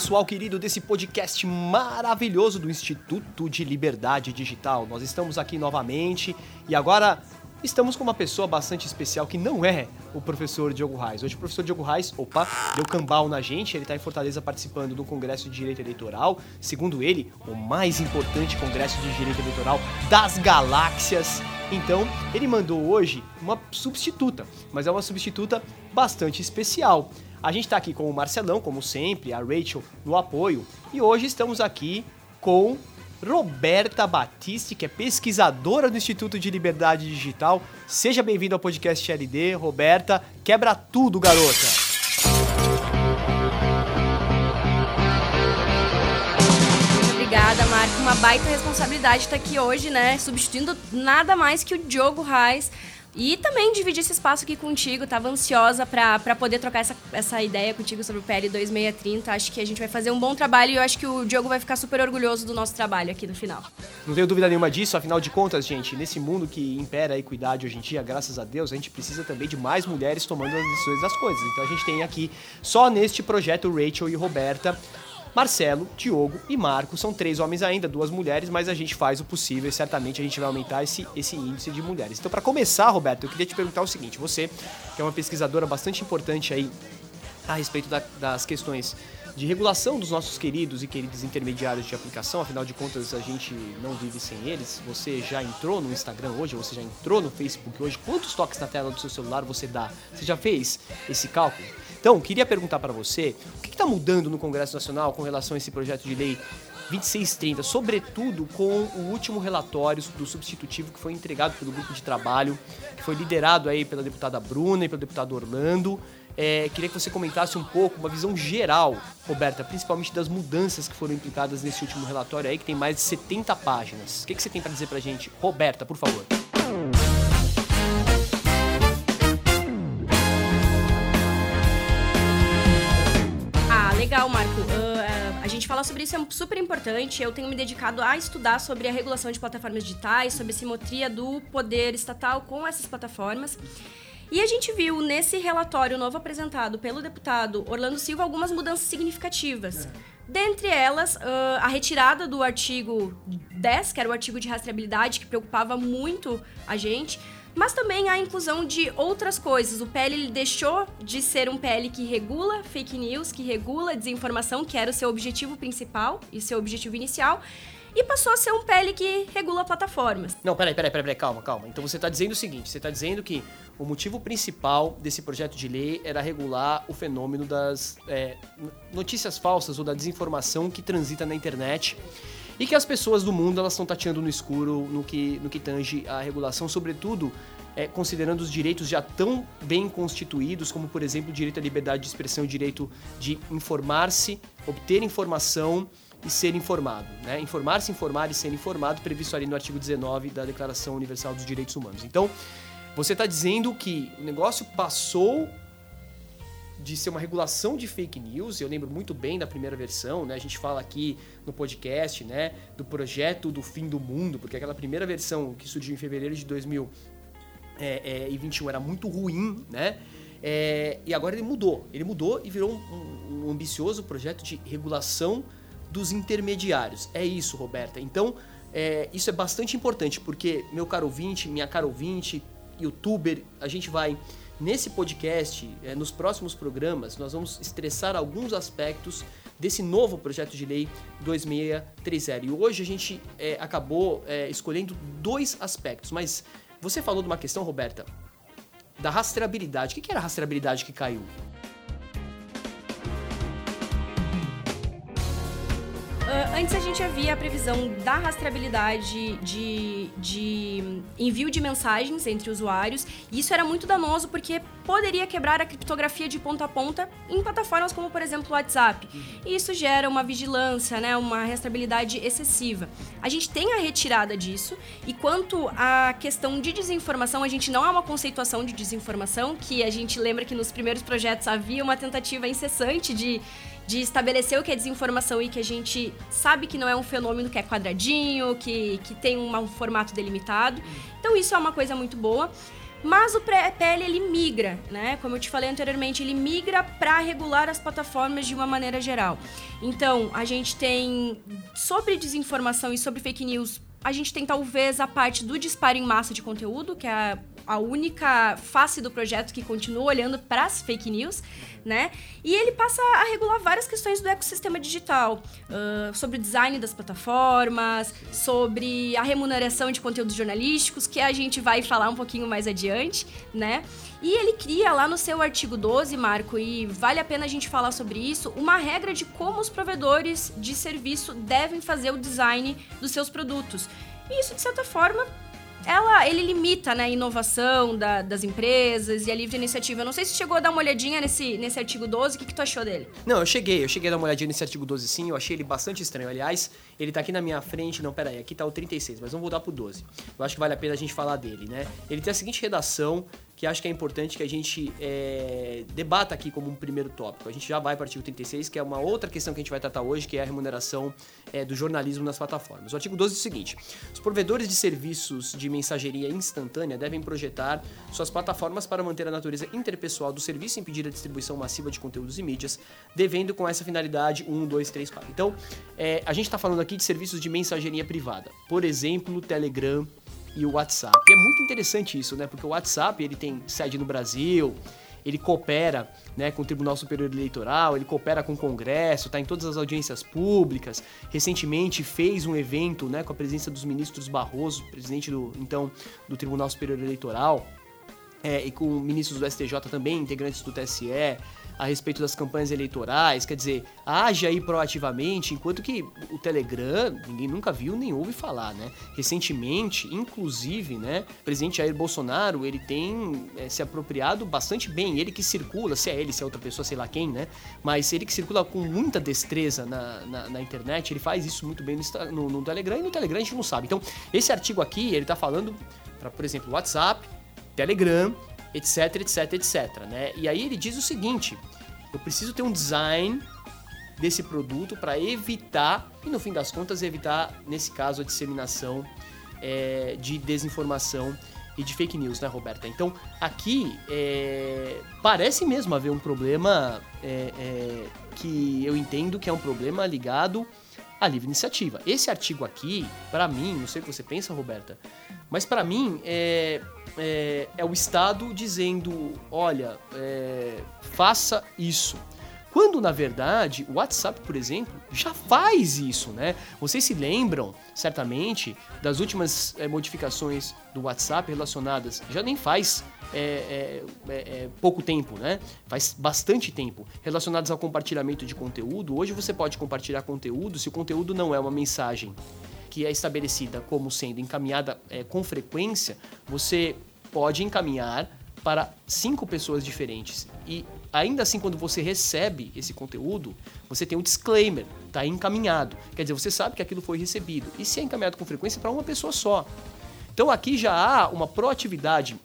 pessoal querido desse podcast maravilhoso do Instituto de Liberdade Digital. Nós estamos aqui novamente e agora estamos com uma pessoa bastante especial que não é o professor Diogo Reis. Hoje o professor Diogo Reis, opa, deu cambal na gente, ele está em Fortaleza participando do Congresso de Direito Eleitoral, segundo ele, o mais importante Congresso de Direito Eleitoral das galáxias. Então, ele mandou hoje uma substituta, mas é uma substituta bastante especial. A gente está aqui com o Marcelão, como sempre, a Rachel no apoio, e hoje estamos aqui com Roberta Batiste, que é pesquisadora do Instituto de Liberdade Digital. Seja bem-vinda ao podcast LD, Roberta. Quebra tudo, garota! Obrigada, Marco. Uma baita responsabilidade estar aqui hoje, né? Substituindo nada mais que o Diogo Reis e também dividir esse espaço aqui contigo. Tava ansiosa para poder trocar essa, essa ideia contigo sobre o PL 2630. Acho que a gente vai fazer um bom trabalho e eu acho que o Diogo vai ficar super orgulhoso do nosso trabalho aqui no final. Não tenho dúvida nenhuma disso, afinal de contas, gente, nesse mundo que impera a equidade hoje em dia, graças a Deus, a gente precisa também de mais mulheres tomando as decisões das coisas. Então a gente tem aqui, só neste projeto, Rachel e Roberta, Marcelo, Diogo e Marco. São três homens ainda, duas mulheres, mas a gente faz o possível e certamente a gente vai aumentar esse, esse índice de mulheres. Então, para começar, Roberto, eu queria te perguntar o seguinte: você, que é uma pesquisadora bastante importante aí a respeito da, das questões de regulação dos nossos queridos e queridos intermediários de aplicação, afinal de contas a gente não vive sem eles. Você já entrou no Instagram hoje, você já entrou no Facebook hoje, quantos toques na tela do seu celular você dá? Você já fez esse cálculo? Então, queria perguntar para você, o que está mudando no Congresso Nacional com relação a esse projeto de lei 2630, sobretudo com o último relatório do substitutivo que foi entregado pelo grupo de trabalho, que foi liderado aí pela deputada Bruna e pelo deputado Orlando. É, queria que você comentasse um pouco, uma visão geral, Roberta, principalmente das mudanças que foram implicadas nesse último relatório aí, que tem mais de 70 páginas. O que, que você tem para dizer para gente? Roberta, por favor. Falar sobre isso é super importante. Eu tenho me dedicado a estudar sobre a regulação de plataformas digitais, sobre a simetria do poder estatal com essas plataformas. E a gente viu nesse relatório novo apresentado pelo deputado Orlando Silva algumas mudanças significativas. É. Dentre elas, uh, a retirada do artigo 10, que era o artigo de rastreabilidade, que preocupava muito a gente mas também a inclusão de outras coisas. O PL deixou de ser um PL que regula fake news, que regula desinformação, que era o seu objetivo principal e seu objetivo inicial, e passou a ser um PL que regula plataformas. Não, peraí, peraí, peraí, calma, calma. Então você está dizendo o seguinte: você está dizendo que o motivo principal desse projeto de lei era regular o fenômeno das é, notícias falsas ou da desinformação que transita na internet e que as pessoas do mundo elas estão tateando no escuro no que, no que tange a regulação, sobretudo é, considerando os direitos já tão bem constituídos, como por exemplo o direito à liberdade de expressão, o direito de informar-se, obter informação e ser informado. Né? Informar-se, informar e ser informado, previsto ali no artigo 19 da Declaração Universal dos Direitos Humanos. Então, você está dizendo que o negócio passou de ser uma regulação de fake news. Eu lembro muito bem da primeira versão, né? A gente fala aqui no podcast, né, do projeto do fim do mundo, porque aquela primeira versão que surgiu em fevereiro de 2021 era muito ruim, né? É, e agora ele mudou. Ele mudou e virou um, um, ambicioso projeto de regulação dos intermediários. É isso, Roberta. Então, é, isso é bastante importante, porque, meu caro ouvinte, minha cara ouvinte, youtuber, a gente vai Nesse podcast, é, nos próximos programas, nós vamos estressar alguns aspectos desse novo projeto de lei 2630. E hoje a gente é, acabou é, escolhendo dois aspectos, mas você falou de uma questão, Roberta, da rastreabilidade. O que era a rastreabilidade que caiu? Antes a gente havia a previsão da rastreabilidade de, de envio de mensagens entre usuários, e isso era muito danoso porque poderia quebrar a criptografia de ponta a ponta em plataformas como, por exemplo, o WhatsApp. E isso gera uma vigilância, né, uma rastreabilidade excessiva. A gente tem a retirada disso, e quanto à questão de desinformação, a gente não é uma conceituação de desinformação, que a gente lembra que nos primeiros projetos havia uma tentativa incessante de de estabelecer o que é desinformação e que a gente sabe que não é um fenômeno que é quadradinho, que, que tem um, formato delimitado. Então isso é uma coisa muito boa. Mas o PL ele migra, né? Como eu te falei anteriormente, ele migra para regular as plataformas de uma maneira geral. Então, a gente tem sobre desinformação e sobre fake news, a gente tem talvez a parte do disparo em massa de conteúdo, que é a única face do projeto que continua olhando para as fake news né? E ele passa a regular várias questões do ecossistema digital, uh, sobre o design das plataformas, sobre a remuneração de conteúdos jornalísticos, que a gente vai falar um pouquinho mais adiante, né? E ele cria lá no seu artigo 12, Marco, e vale a pena a gente falar sobre isso, uma regra de como os provedores de serviço devem fazer o design dos seus produtos. E isso, de certa forma, ela, ele limita né, a inovação da, das empresas e a livre iniciativa. Eu não sei se chegou a dar uma olhadinha nesse, nesse artigo 12, o que, que tu achou dele? Não, eu cheguei, eu cheguei a dar uma olhadinha nesse artigo 12 sim, eu achei ele bastante estranho. Aliás, ele tá aqui na minha frente, não, peraí, aqui tá o 36, mas vamos voltar pro 12. Eu acho que vale a pena a gente falar dele, né? Ele tem a seguinte redação, que acho que é importante que a gente é, debata aqui como um primeiro tópico. A gente já vai para o artigo 36, que é uma outra questão que a gente vai tratar hoje, que é a remuneração é, do jornalismo nas plataformas. O artigo 12 é o seguinte: os provedores de serviços de mensageria instantânea devem projetar suas plataformas para manter a natureza interpessoal do serviço e impedir a distribuição massiva de conteúdos e mídias, devendo com essa finalidade 1, 2, 3, 4. Então, é, a gente está falando aqui de serviços de mensageria privada. Por exemplo, Telegram, e o WhatsApp. E é muito interessante isso, né? Porque o WhatsApp ele tem sede no Brasil, ele coopera né, com o Tribunal Superior Eleitoral, ele coopera com o Congresso, está em todas as audiências públicas. Recentemente fez um evento né, com a presença dos ministros Barroso, presidente do então do Tribunal Superior Eleitoral, é, e com ministros do STJ também, integrantes do TSE a respeito das campanhas eleitorais, quer dizer, age aí proativamente, enquanto que o Telegram ninguém nunca viu nem ouve falar, né? Recentemente, inclusive, né, o presidente Jair Bolsonaro, ele tem é, se apropriado bastante bem, ele que circula, se é ele, se é outra pessoa, sei lá quem, né? Mas ele que circula com muita destreza na, na, na internet, ele faz isso muito bem no, no, no, Telegram e no Telegram a gente não sabe. Então, esse artigo aqui, ele tá falando para, por exemplo, WhatsApp, Telegram, etc, etc, etc, né? E aí ele diz o seguinte: eu preciso ter um design desse produto para evitar, e no fim das contas, evitar, nesse caso, a disseminação é, de desinformação e de fake news, né, Roberta? Então, aqui é, parece mesmo haver um problema é, é que eu entendo que é um problema ligado à livre iniciativa. Esse artigo aqui, para mim, não sei o que você pensa, Roberta, mas para mim é, é, é, o Estado dizendo: olha, é, faça isso. Quando, na verdade, o WhatsApp, por exemplo, já faz isso, né? Vocês se lembram, certamente, das últimas é, modificações do WhatsApp relacionadas, já nem faz é, é, pouco tempo, né? Faz bastante tempo, relacionadas ao compartilhamento de conteúdo. Hoje você pode compartilhar conteúdo se o conteúdo não é uma mensagem que é estabelecida como sendo encaminhada com frequência, você pode encaminhar para cinco pessoas diferentes. E ainda assim, quando você recebe esse conteúdo, você tem um disclaimer, está encaminhado. Quer dizer, você sabe que aquilo foi recebido. E se é encaminhado com frequência, para uma pessoa só. Então aqui já há uma proatividade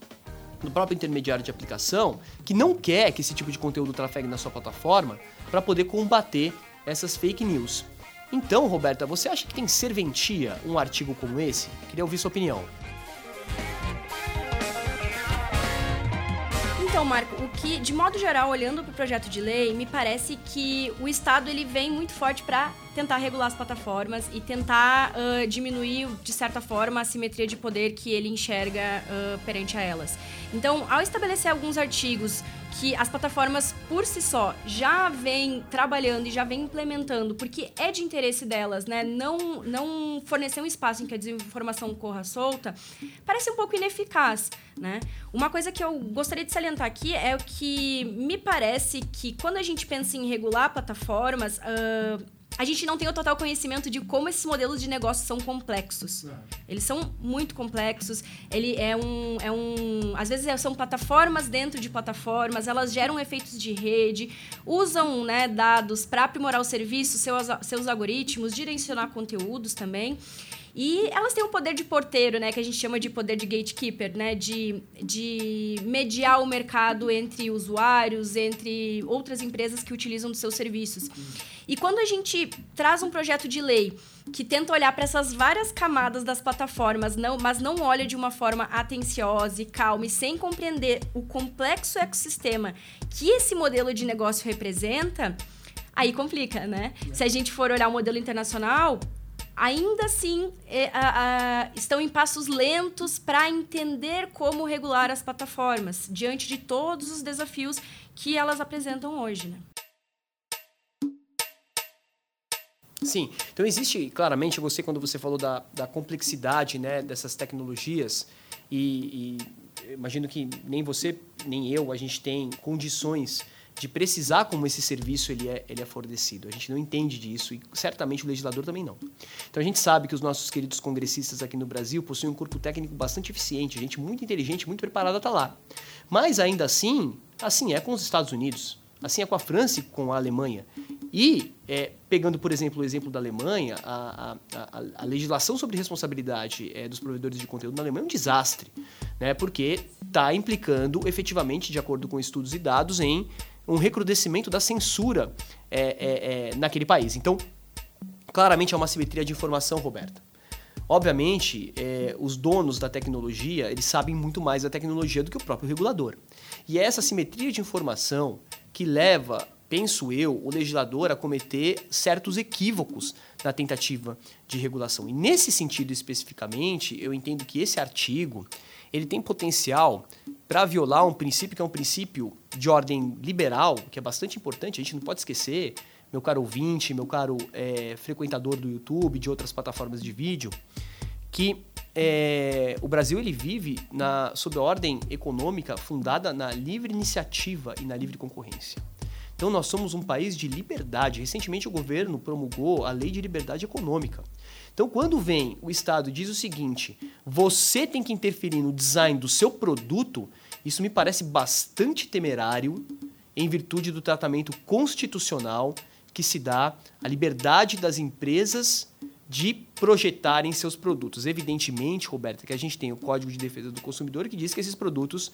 do próprio intermediário de aplicação que não quer que esse tipo de conteúdo trafegue na sua plataforma para poder combater essas fake news. Então, Roberta, você acha que tem serventia um artigo como esse? Queria ouvir sua opinião. Então, Marco, o que, de modo geral, olhando para o projeto de lei, me parece que o Estado ele vem muito forte para tentar regular as plataformas e tentar uh, diminuir, de certa forma, a simetria de poder que ele enxerga uh, perante a elas. Então, ao estabelecer alguns artigos que as plataformas por si só já vêm trabalhando e já vêm implementando, porque é de interesse delas, né? Não, não fornecer um espaço em que a desinformação corra solta, parece um pouco ineficaz, né? Uma coisa que eu gostaria de salientar aqui é o que me parece que quando a gente pensa em regular plataformas, uh, a gente não tem o total conhecimento de como esses modelos de negócio são complexos. É. Eles são muito complexos. Ele é um, é um, às vezes são plataformas dentro de plataformas. Elas geram efeitos de rede, usam né, dados para aprimorar o serviço, seus, seus algoritmos, direcionar conteúdos também. E elas têm um poder de porteiro, né? Que a gente chama de poder de gatekeeper, né? De, de mediar o mercado entre usuários, entre outras empresas que utilizam dos seus serviços. E quando a gente traz um projeto de lei que tenta olhar para essas várias camadas das plataformas, não, mas não olha de uma forma atenciosa e calma e sem compreender o complexo ecossistema que esse modelo de negócio representa, aí complica, né? Se a gente for olhar o modelo internacional, ainda assim é, a, a, estão em passos lentos para entender como regular as plataformas diante de todos os desafios que elas apresentam hoje. Né? Sim, então existe claramente você quando você falou da, da complexidade né, dessas tecnologias e, e imagino que nem você nem eu a gente tem condições de precisar como esse serviço ele é, ele é fornecido. A gente não entende disso e certamente o legislador também não. Então a gente sabe que os nossos queridos congressistas aqui no Brasil possuem um corpo técnico bastante eficiente, gente muito inteligente, muito preparada está lá. Mas ainda assim, assim é com os Estados Unidos, assim é com a França e com a Alemanha. E, é, pegando, por exemplo, o exemplo da Alemanha, a, a, a legislação sobre responsabilidade é, dos provedores de conteúdo na Alemanha é um desastre, né, porque está implicando efetivamente, de acordo com estudos e dados, em um recrudescimento da censura é, é, é, naquele país. Então, claramente é uma simetria de informação, Roberta. Obviamente, é, os donos da tecnologia eles sabem muito mais da tecnologia do que o próprio regulador. E é essa simetria de informação que leva, penso eu, o legislador a cometer certos equívocos na tentativa de regulação. E nesse sentido especificamente, eu entendo que esse artigo ele tem potencial para violar um princípio que é um princípio de ordem liberal, que é bastante importante, a gente não pode esquecer, meu caro ouvinte, meu caro é, frequentador do YouTube, de outras plataformas de vídeo, que é, o Brasil ele vive na, sob a ordem econômica fundada na livre iniciativa e na livre concorrência. Então nós somos um país de liberdade. Recentemente o governo promulgou a lei de liberdade econômica. Então, quando vem o Estado e diz o seguinte: você tem que interferir no design do seu produto, isso me parece bastante temerário em virtude do tratamento constitucional que se dá à liberdade das empresas de projetarem seus produtos. Evidentemente, Roberta, que a gente tem o Código de Defesa do Consumidor que diz que esses produtos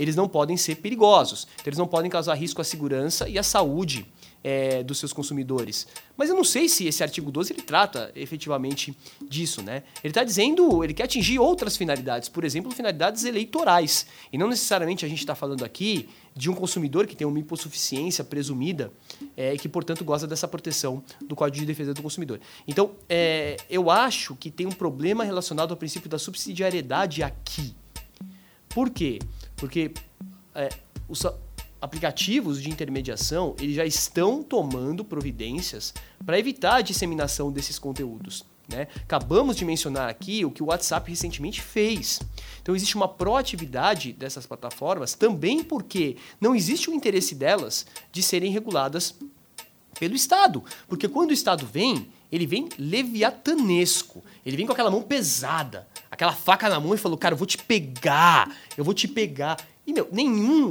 eles não podem ser perigosos, então eles não podem causar risco à segurança e à saúde é, dos seus consumidores. Mas eu não sei se esse artigo 12 ele trata efetivamente disso, né? Ele está dizendo, ele quer atingir outras finalidades, por exemplo, finalidades eleitorais. E não necessariamente a gente está falando aqui de um consumidor que tem uma hipossuficiência presumida é, e que, portanto, gosta dessa proteção do Código de Defesa do Consumidor. Então, é, eu acho que tem um problema relacionado ao princípio da subsidiariedade aqui. Por quê? Porque é, o, aplicativos de intermediação eles já estão tomando providências para evitar a disseminação desses conteúdos. Né? Acabamos de mencionar aqui o que o WhatsApp recentemente fez. Então existe uma proatividade dessas plataformas também porque não existe o interesse delas de serem reguladas pelo Estado. Porque quando o Estado vem, ele vem leviatanesco. Ele vem com aquela mão pesada, aquela faca na mão e falou: Cara, eu vou te pegar, eu vou te pegar. E, meu, nenhum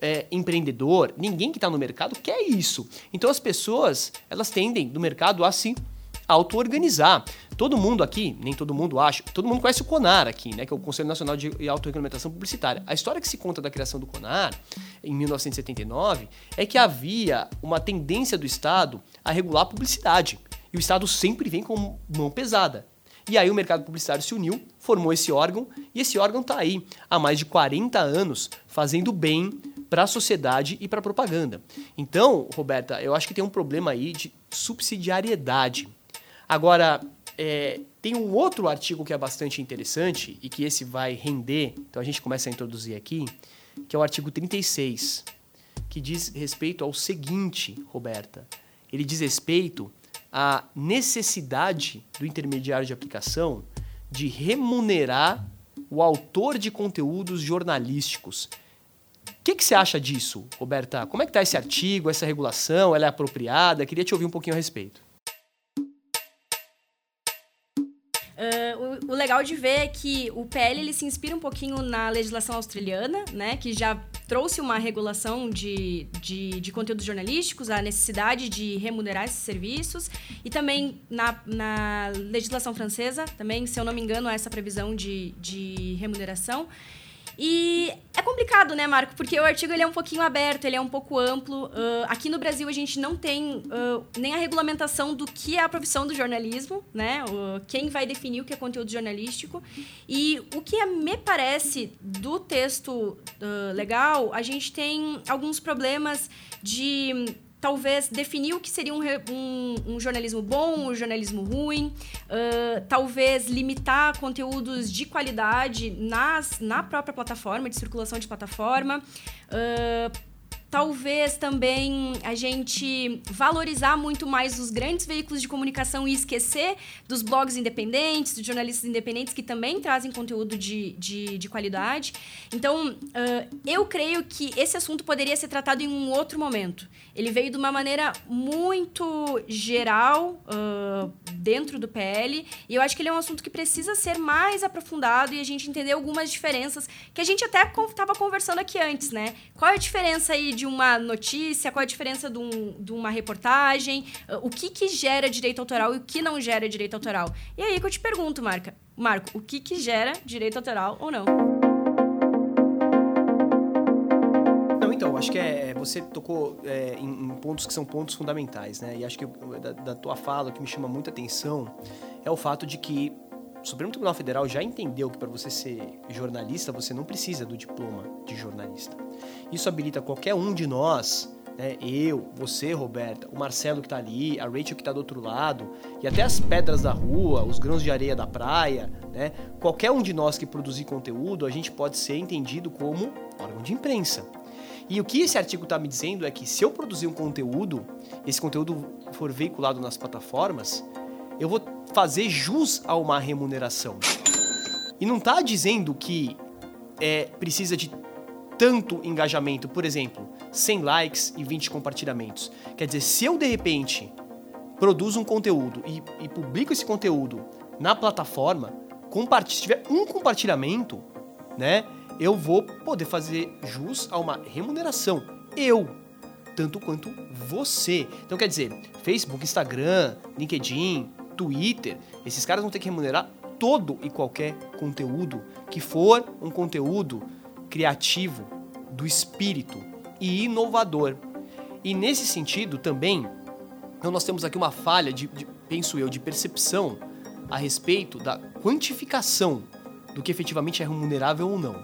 é, empreendedor, ninguém que está no mercado quer isso. Então as pessoas, elas tendem no mercado a se auto-organizar. Todo mundo aqui, nem todo mundo acha, todo mundo conhece o CONAR aqui, né, que é o Conselho Nacional de Autorregulamentação Publicitária. A história que se conta da criação do CONAR, em 1979, é que havia uma tendência do Estado a regular a publicidade. E o Estado sempre vem com mão pesada. E aí o mercado publicitário se uniu, formou esse órgão, e esse órgão está aí há mais de 40 anos fazendo bem para a sociedade e para a propaganda. Então, Roberta, eu acho que tem um problema aí de subsidiariedade. Agora, é, tem um outro artigo que é bastante interessante e que esse vai render, então a gente começa a introduzir aqui, que é o artigo 36, que diz respeito ao seguinte, Roberta. Ele diz respeito à necessidade do intermediário de aplicação de remunerar o autor de conteúdos jornalísticos o que, que você acha disso, Roberta? Como é que está esse artigo, essa regulação? Ela é apropriada? Queria te ouvir um pouquinho a respeito. Uh, o, o, legal de ver é que o PL ele se inspira um pouquinho na legislação australiana, né, que já trouxe uma regulação de, de, de conteúdos jornalísticos, a necessidade de remunerar esses serviços, e também na, na legislação francesa, também, se eu não me engano, há essa previsão de, de remuneração. E é complicado, né, Marco? Porque o artigo ele é um pouquinho aberto, ele é um pouco amplo. Uh, aqui no Brasil a gente não tem uh, nem a regulamentação do que é a profissão do jornalismo, né? Uh, quem vai definir o que é conteúdo jornalístico. E o que me parece do texto legal, a gente tem alguns problemas de talvez definir o que seria um, um, um jornalismo bom, um jornalismo ruim, uh, talvez limitar conteúdos de qualidade nas, na própria plataforma, de circulação de plataforma. Uh, talvez também a gente valorizar muito mais os grandes veículos de comunicação e esquecer dos blogs independentes, dos jornalistas independentes que também trazem conteúdo de, de, de qualidade. Então, uh, eu creio que esse assunto poderia ser tratado em um outro momento. Ele veio de uma maneira muito geral uh, dentro do PL e eu acho que ele é um assunto que precisa ser mais aprofundado e a gente entender algumas diferenças que a gente até estava conversando aqui antes, né? Qual é a diferença aí de uma notícia, qual a diferença de, um, de uma reportagem, o que, que gera direito autoral e o que não gera direito autoral. E aí que eu te pergunto, Marca, Marco, o que, que gera direito autoral ou não? Não, então, acho que é, é você tocou é, em, em, pontos que são pontos fundamentais, né? E acho que da, da tua fala, o que me chama muita atenção é o fato de que o Supremo Tribunal Federal já entendeu que para você ser jornalista, você não precisa do diploma de jornalista. Isso habilita qualquer um de nós, né? eu, você, Roberta, o Marcelo que está ali, a Rachel que está do outro lado, e até as pedras da rua, os grãos de areia da praia, né? qualquer um de nós que produzir conteúdo, a gente pode ser entendido como órgão de imprensa. E o que esse artigo está me dizendo é que se eu produzir um conteúdo, esse conteúdo for veiculado nas plataformas, eu vou fazer jus a uma remuneração. E não está dizendo que é, precisa de tanto engajamento, por exemplo, 100 likes e 20 compartilhamentos. Quer dizer, se eu de repente produzo um conteúdo e, e publico esse conteúdo na plataforma, se tiver um compartilhamento, né, eu vou poder fazer jus a uma remuneração. Eu, tanto quanto você. Então quer dizer, Facebook, Instagram, LinkedIn, Twitter, esses caras vão ter que remunerar todo e qualquer conteúdo que for um conteúdo criativo, do espírito e inovador. E nesse sentido também, então nós temos aqui uma falha, de, de, penso eu, de percepção a respeito da quantificação do que efetivamente é remunerável ou não.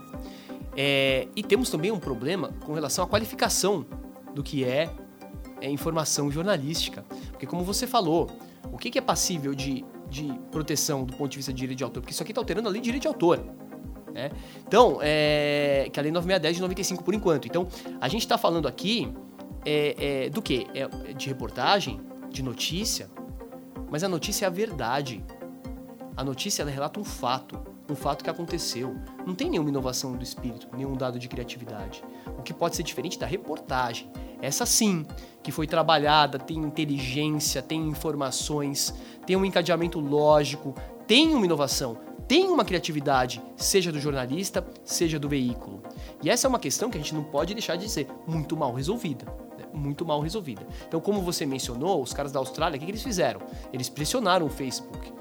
É, e temos também um problema com relação à qualificação do que é, é informação jornalística. Porque, como você falou, o que, que é passível de, de proteção do ponto de vista de direito de autor? Porque isso aqui está alterando a lei de direito de autor. Né? Então, é, que é a lei 9610 de 95 por enquanto. Então, a gente está falando aqui é, é, do que? É, de reportagem, de notícia, mas a notícia é a verdade. A notícia ela relata um fato, um fato que aconteceu. Não tem nenhuma inovação do espírito, nenhum dado de criatividade. O que pode ser diferente da reportagem. Essa sim, que foi trabalhada, tem inteligência, tem informações, tem um encadeamento lógico, tem uma inovação, tem uma criatividade, seja do jornalista, seja do veículo. E essa é uma questão que a gente não pode deixar de ser muito mal resolvida. Né? Muito mal resolvida. Então, como você mencionou, os caras da Austrália, o que, que eles fizeram? Eles pressionaram o Facebook.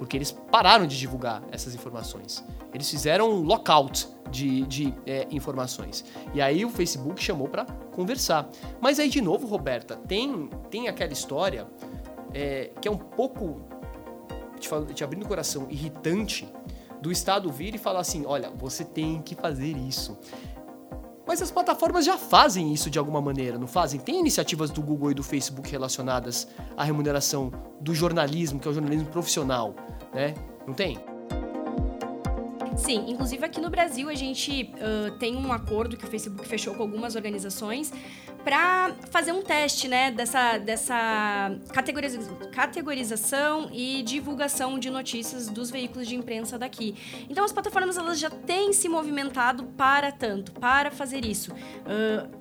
Porque eles pararam de divulgar essas informações. Eles fizeram um lockout de, de é, informações. E aí o Facebook chamou para conversar. Mas aí, de novo, Roberta, tem, tem aquela história é, que é um pouco te, te abrindo o coração, irritante, do Estado vir e falar assim: olha, você tem que fazer isso. Mas as plataformas já fazem isso de alguma maneira, não fazem? Tem iniciativas do Google e do Facebook relacionadas à remuneração do jornalismo, que é o jornalismo profissional, né? Não tem? Sim, inclusive aqui no Brasil a gente uh, tem um acordo que o Facebook fechou com algumas organizações para fazer um teste, né, dessa, dessa categoriza categorização e divulgação de notícias dos veículos de imprensa daqui. Então as plataformas elas já têm se movimentado para tanto, para fazer isso. Uh,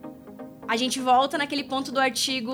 a gente volta naquele ponto do artigo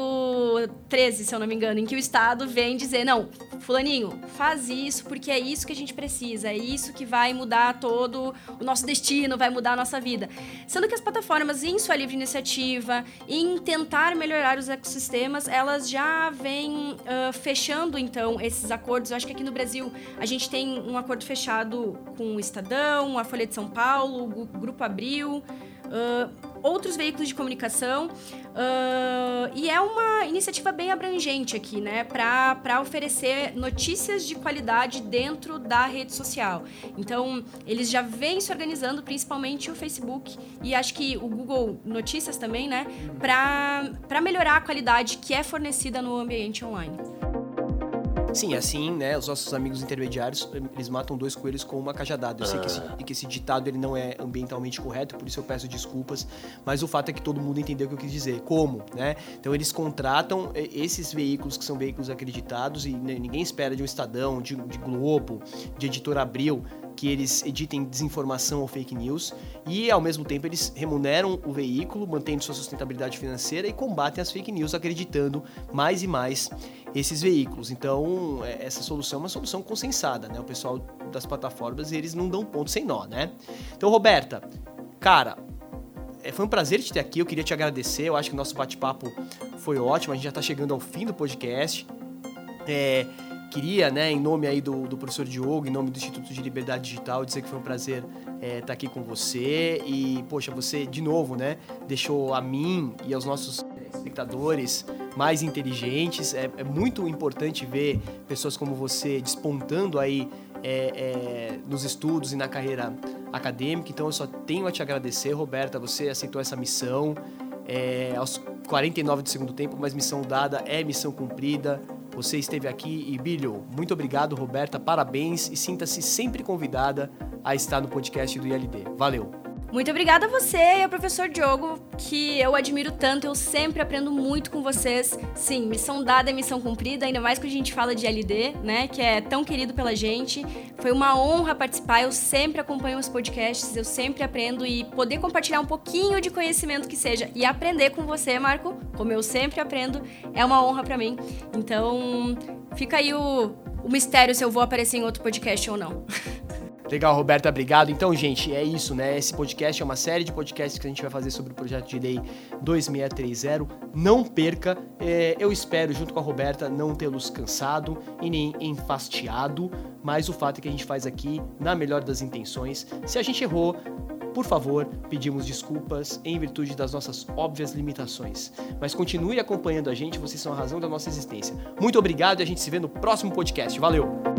13, se eu não me engano, em que o Estado vem dizer: não, Fulaninho, faz isso porque é isso que a gente precisa, é isso que vai mudar todo o nosso destino, vai mudar a nossa vida. Sendo que as plataformas, em sua livre iniciativa, em tentar melhorar os ecossistemas, elas já vêm uh, fechando, então, esses acordos. Eu acho que aqui no Brasil a gente tem um acordo fechado com o Estadão, a Folha de São Paulo, o Grupo Abril. Uh, outros veículos de comunicação. Uh, e é uma iniciativa bem abrangente aqui, né? Para oferecer notícias de qualidade dentro da rede social. Então, eles já vêm se organizando, principalmente o Facebook e acho que o Google Notícias também, né? Para melhorar a qualidade que é fornecida no ambiente online. Sim, assim, né, os nossos amigos intermediários, eles matam dois coelhos com uma cajadada. Eu sei que esse, ah. que esse ditado ele não é ambientalmente correto, por isso eu peço desculpas, mas o fato é que todo mundo entendeu o que eu quis dizer. Como, né? Então eles contratam esses veículos que são veículos acreditados e ninguém espera de um Estadão, de, de Globo, de Editora Abril, que eles editem desinformação ou fake news e, ao mesmo tempo, eles remuneram o veículo, mantendo sua sustentabilidade financeira e combatem as fake news, acreditando mais e mais esses veículos. Então, é, essa solução é uma solução consensada, né? O pessoal das plataformas, eles não dão ponto sem nó, né? Então, Roberta, cara, é, foi um prazer te ter aqui, eu queria te agradecer, eu acho que o nosso bate-papo foi ótimo, a gente já está chegando ao fim do podcast. É, queria, né, em nome aí do, do professor Diogo, em nome do Instituto de Liberdade Digital, dizer que foi um prazer estar é, tá aqui com você e, poxa, você, de novo, né, deixou a mim e aos nossos espectadores mais inteligentes. É, é muito importante ver pessoas como você despontando aí é, é, nos estudos e na carreira acadêmica. Então eu só tenho a te agradecer, Roberta. Você aceitou essa missão é, aos 49 do segundo tempo, mas missão dada é missão cumprida. Você esteve aqui e, Bilho, muito obrigado, Roberta, parabéns e sinta-se sempre convidada a estar no podcast do ILD. Valeu! Muito obrigada a você e ao professor Diogo, que eu admiro tanto, eu sempre aprendo muito com vocês. Sim, missão dada é missão cumprida, ainda mais que a gente fala de LD, né, que é tão querido pela gente. Foi uma honra participar, eu sempre acompanho os podcasts, eu sempre aprendo e poder compartilhar um pouquinho de conhecimento que seja e aprender com você, Marco, como eu sempre aprendo, é uma honra para mim. Então, fica aí o, o mistério se eu vou aparecer em outro podcast ou não. Legal, Roberta, obrigado. Então, gente, é isso, né? Esse podcast é uma série de podcasts que a gente vai fazer sobre o projeto de lei 2630. Não perca. É, eu espero, junto com a Roberta, não tê-los cansado e nem enfastiado, mas o fato é que a gente faz aqui na melhor das intenções. Se a gente errou, por favor, pedimos desculpas em virtude das nossas óbvias limitações. Mas continue acompanhando a gente, vocês são a razão da nossa existência. Muito obrigado e a gente se vê no próximo podcast. Valeu!